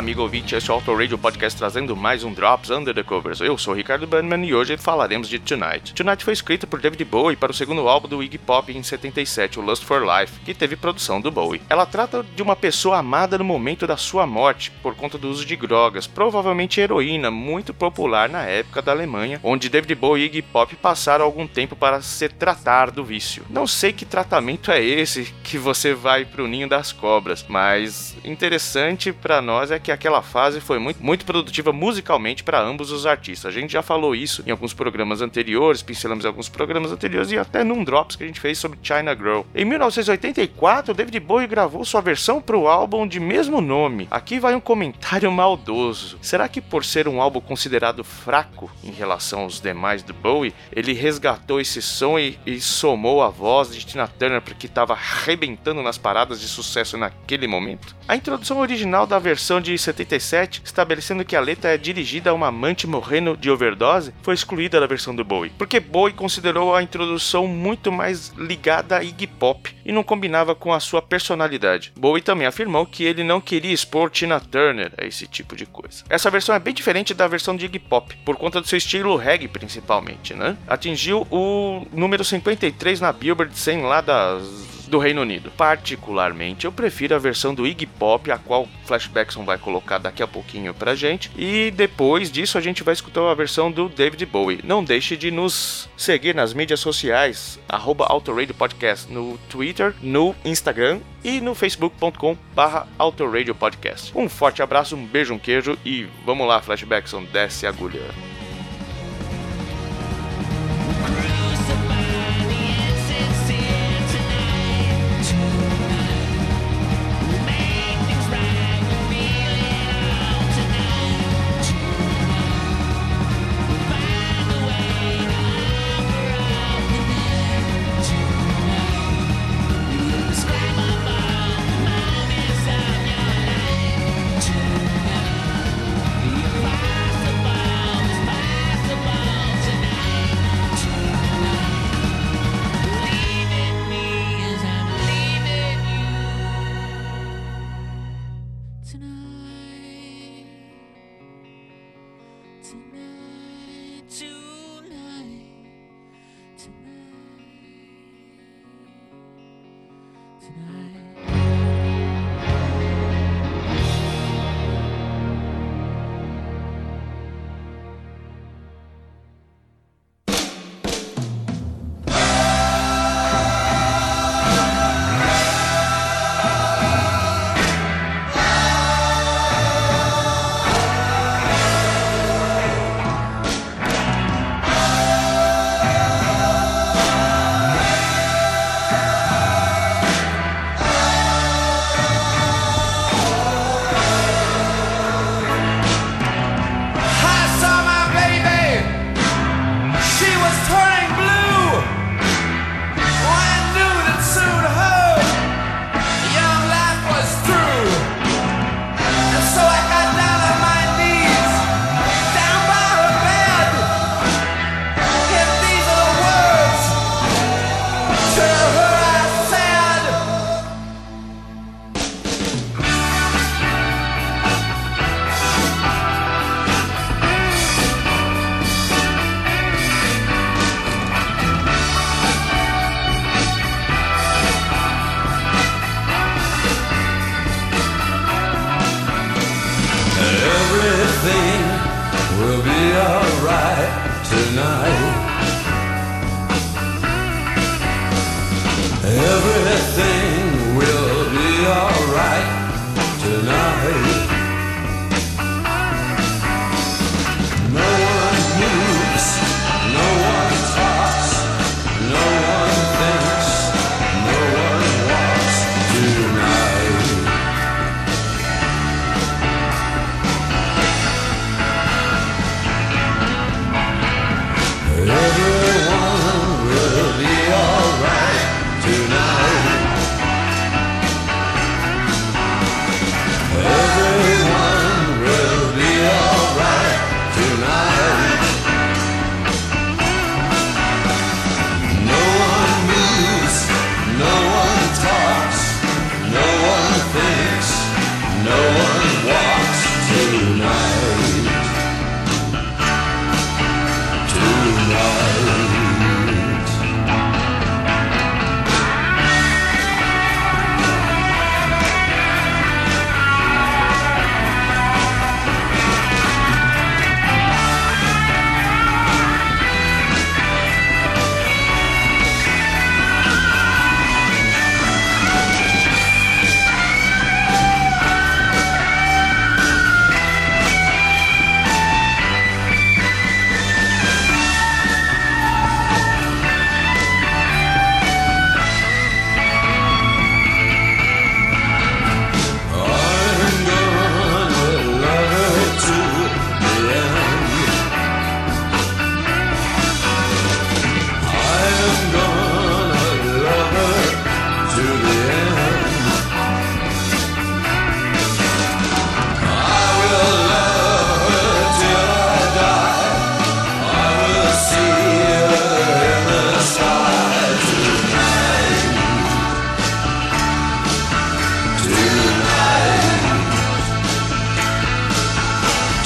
Amigo ouvinte, este é o Auto Radio Podcast trazendo mais um Drops Under the Covers. Eu sou Ricardo Bannerman e hoje falaremos de Tonight. Tonight foi escrito por David Bowie para o segundo álbum do Iggy Pop em 77, o Lust for Life, que teve produção do Bowie. Ela trata de uma pessoa amada no momento da sua morte por conta do uso de drogas, provavelmente heroína, muito popular na época da Alemanha, onde David Bowie e Iggy Pop passaram algum tempo para se tratar do vício. Não sei que tratamento é esse que você vai pro ninho das cobras, mas interessante para nós é que aquela fase foi muito, muito produtiva musicalmente para ambos os artistas. A gente já falou isso em alguns programas anteriores, pincelamos alguns programas anteriores e até num Drops que a gente fez sobre China Girl. Em 1984, David Bowie gravou sua versão para o álbum de mesmo nome. Aqui vai um comentário maldoso. Será que por ser um álbum considerado fraco em relação aos demais do Bowie, ele resgatou esse som e, e somou a voz de Tina Turner porque estava arrebentando nas paradas de sucesso naquele momento? A introdução original da versão de 77, estabelecendo que a letra é dirigida a uma amante morrendo de overdose, foi excluída da versão do Bowie, porque Bowie considerou a introdução muito mais ligada a Iggy Pop e não combinava com a sua personalidade. Bowie também afirmou que ele não queria expor Tina Turner a esse tipo de coisa. Essa versão é bem diferente da versão de Iggy Pop, por conta do seu estilo reggae principalmente, né? Atingiu o número 53 na Billboard 100 lá das do Reino Unido. Particularmente, eu prefiro a versão do Iggy Pop, a qual Flashbackson vai colocar daqui a pouquinho pra gente. E depois disso, a gente vai escutar a versão do David Bowie. Não deixe de nos seguir nas mídias sociais, arroba Podcast, no Twitter, no Instagram e no facebook.com barra Podcast. Um forte abraço, um beijo, um queijo e vamos lá, Flashbackson, desce a agulha. tonight, tonight. tonight.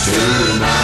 tonight.